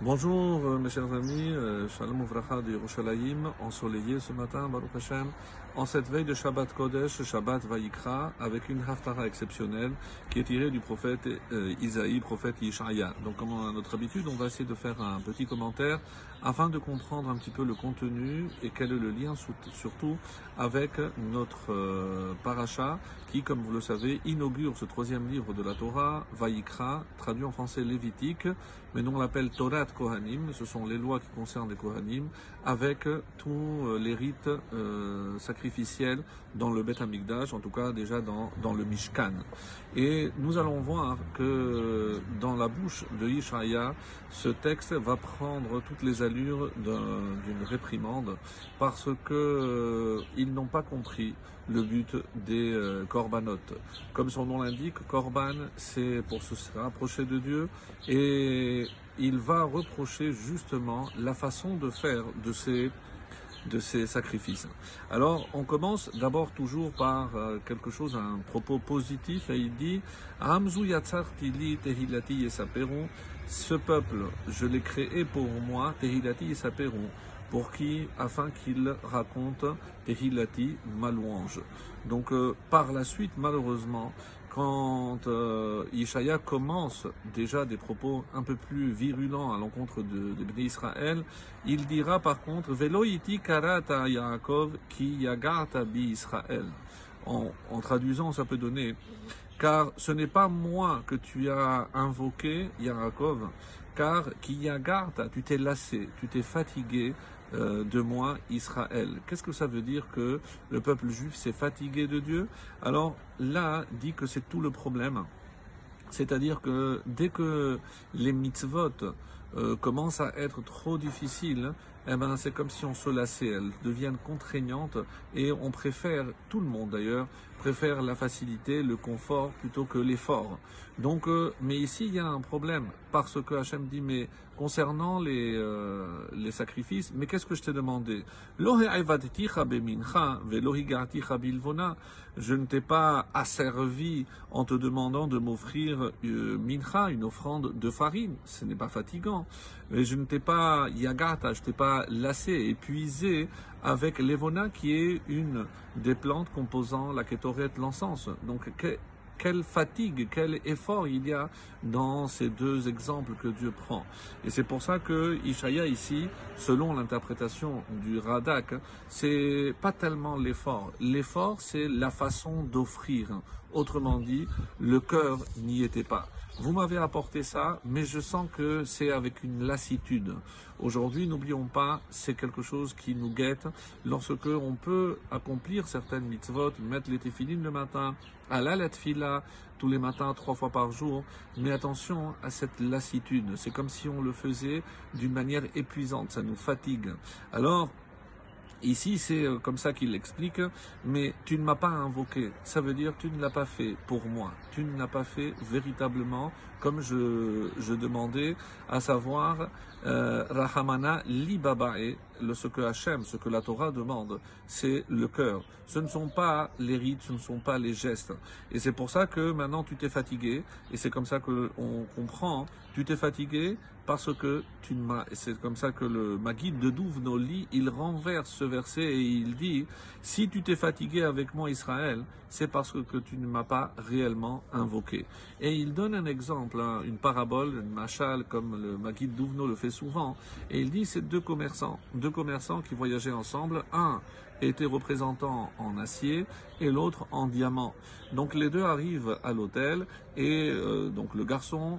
Bonjour euh, mes chers amis, euh, Shalom Uvracha de Yerushalayim, ensoleillé ce matin, Baruch Hashem, en cette veille de Shabbat Kodesh, Shabbat Vayikra, avec une haftara exceptionnelle qui est tirée du prophète euh, Isaïe, prophète Yishaya. Donc comme à notre habitude, on va essayer de faire un petit commentaire afin de comprendre un petit peu le contenu et quel est le lien surtout avec notre paracha qui, comme vous le savez, inaugure ce troisième livre de la Torah, Vayikra, traduit en français lévitique, mais nous on l'appelle Torah Kohanim, ce sont les lois qui concernent les Kohanim, avec tous euh, les rites euh, sacrificiels dans le Beth Amikdash, en tout cas déjà dans, dans le Mishkan. Et nous allons voir que dans la bouche de Ishaya, ce texte va prendre toutes les allures d'une réprimande parce que euh, ils n'ont pas compris le but des euh, corbanotes. Comme son nom l'indique, korban, c'est pour se rapprocher de Dieu et il va reprocher justement la façon de faire de ces de ces sacrifices. Alors, on commence d'abord toujours par euh, quelque chose, un propos positif, et il dit tehilati yesaperon. Ce peuple, je l'ai créé pour moi, tehilati yesaperon. Pour qui Afin qu'il raconte tehilati, ma louange. Donc, euh, par la suite, malheureusement, quand euh, Ishaya commence déjà des propos un peu plus virulents à l'encontre de, de Israël, il dira par contre Veloiti karata Yaakov ki yagata bi Israël. En, traduisant, ça peut donner car ce n'est pas moi que tu as invoqué, Yaakov, car qui yagarta, tu t'es lassé, tu t'es fatigué euh, de moi, Israël. Qu'est-ce que ça veut dire que le peuple juif s'est fatigué de Dieu? Alors là, dit que c'est tout le problème. C'est-à-dire que dès que les mitzvot euh, commencent à être trop difficiles, eh ben, c'est comme si on se lassait, elles deviennent contraignantes et on préfère, tout le monde d'ailleurs, préfère la facilité, le confort plutôt que l'effort. Donc, euh, mais ici il y a un problème parce que Hachem dit mais concernant les euh, les sacrifices, mais qu'est-ce que je t'ai demandé? Je ne t'ai pas asservi en te demandant de m'offrir euh, mincha, une offrande de farine. Ce n'est pas fatigant. Mais je ne t'ai pas yagata, je t'ai pas lassé, épuisé avec l'Evona qui est une des plantes composant la kétoret, l'encens. Donc quelle fatigue, quel effort il y a dans ces deux exemples que Dieu prend. Et c'est pour ça que Ishaya ici, selon l'interprétation du Radak, c'est pas tellement l'effort. L'effort, c'est la façon d'offrir. Autrement dit, le cœur n'y était pas. Vous m'avez apporté ça, mais je sens que c'est avec une lassitude. Aujourd'hui, n'oublions pas, c'est quelque chose qui nous guette lorsque on peut accomplir certaines mitzvot, mettre les téphilines le matin, à la fila tous les matins, trois fois par jour. Mais attention à cette lassitude. C'est comme si on le faisait d'une manière épuisante. Ça nous fatigue. Alors, Ici, c'est euh, comme ça qu'il l'explique, mais tu ne m'as pas invoqué. Ça veut dire tu ne l'as pas fait pour moi. Tu ne l'as pas fait véritablement comme je, demandais, à savoir euh, Rahamana libabae, ce que Hachem, ce que la Torah demande, c'est le cœur. Ce ne sont pas les rites, ce ne sont pas les gestes. Et c'est pour ça que maintenant tu t'es fatigué, et c'est comme ça que on comprend, tu t'es fatigué parce que tu ne m'as, et c'est comme ça que le Maguide de Douvnoli, il renverse ce verset et il dit, si tu t'es fatigué avec moi Israël, c'est parce que tu ne m'as pas réellement invoqué. Et il donne un exemple une parabole, une machal, comme le Maguide Douvno le fait souvent. Et il dit, c'est deux commerçants, deux commerçants qui voyageaient ensemble. Un était représentant en acier et l'autre en diamant. Donc les deux arrivent à l'hôtel et euh, donc le garçon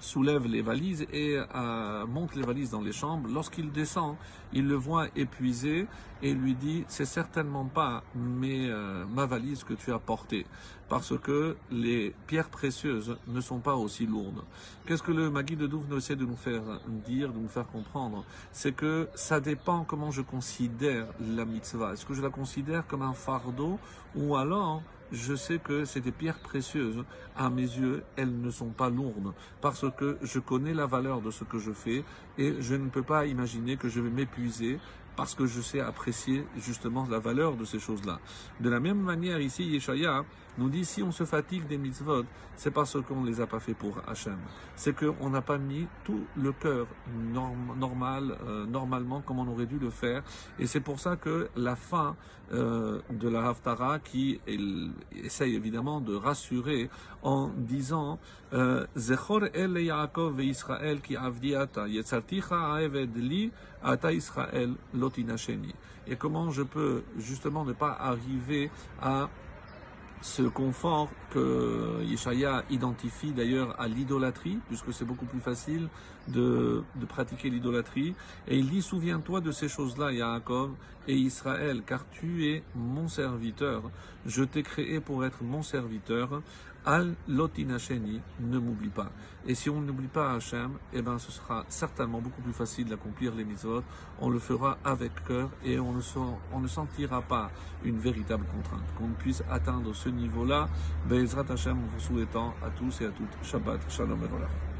soulève les valises et euh, monte les valises dans les chambres. Lorsqu'il descend, il le voit épuisé et lui dit c'est certainement pas mais, euh, ma valise que tu as portée parce que les pierres précieuses ne sont pas aussi lourdes. Qu'est-ce que le Magui de Douvne essaie de nous faire dire, de nous faire comprendre? C'est que ça dépend comment je considère la mitzvah. Est-ce que je la considère comme un fardeau ou alors je sais que c'est des pierres précieuses. À mes yeux, elles ne sont pas lourdes parce que je connais la valeur de ce que je fais et je ne peux pas imaginer que je vais m'épuiser parce que je sais apprécier justement la valeur de ces choses-là. De la même manière, ici, Yeshaya nous dit si on se fatigue des mitzvot, c'est parce qu'on ne les a pas fait pour Hachem. C'est qu'on n'a pas mis tout le cœur normal, euh, normalement, comme on aurait dû le faire. Et c'est pour ça que la fin euh, de la Haftara, qui essaye évidemment de rassurer en disant euh, Zechor el Yaakov et Israël qui avdiata, yetzarticha li, ata Israël. Et comment je peux justement ne pas arriver à ce confort que Yeshaya identifie d'ailleurs à l'idolâtrie, puisque c'est beaucoup plus facile de, de pratiquer l'idolâtrie. Et il dit, souviens-toi de ces choses-là, Yaakov et Israël, car tu es mon serviteur. Je t'ai créé pour être mon serviteur. Al lotinasheni, ne m'oublie pas. Et si on n'oublie pas Hachem, eh ben, ce sera certainement beaucoup plus facile d'accomplir les mitzvot. On le fera avec cœur et on ne, on ne sentira pas une véritable contrainte. Qu'on puisse atteindre ce niveau-là, Bezrat Hachem, en vous souhaitant à tous et à toutes Shabbat Shalom et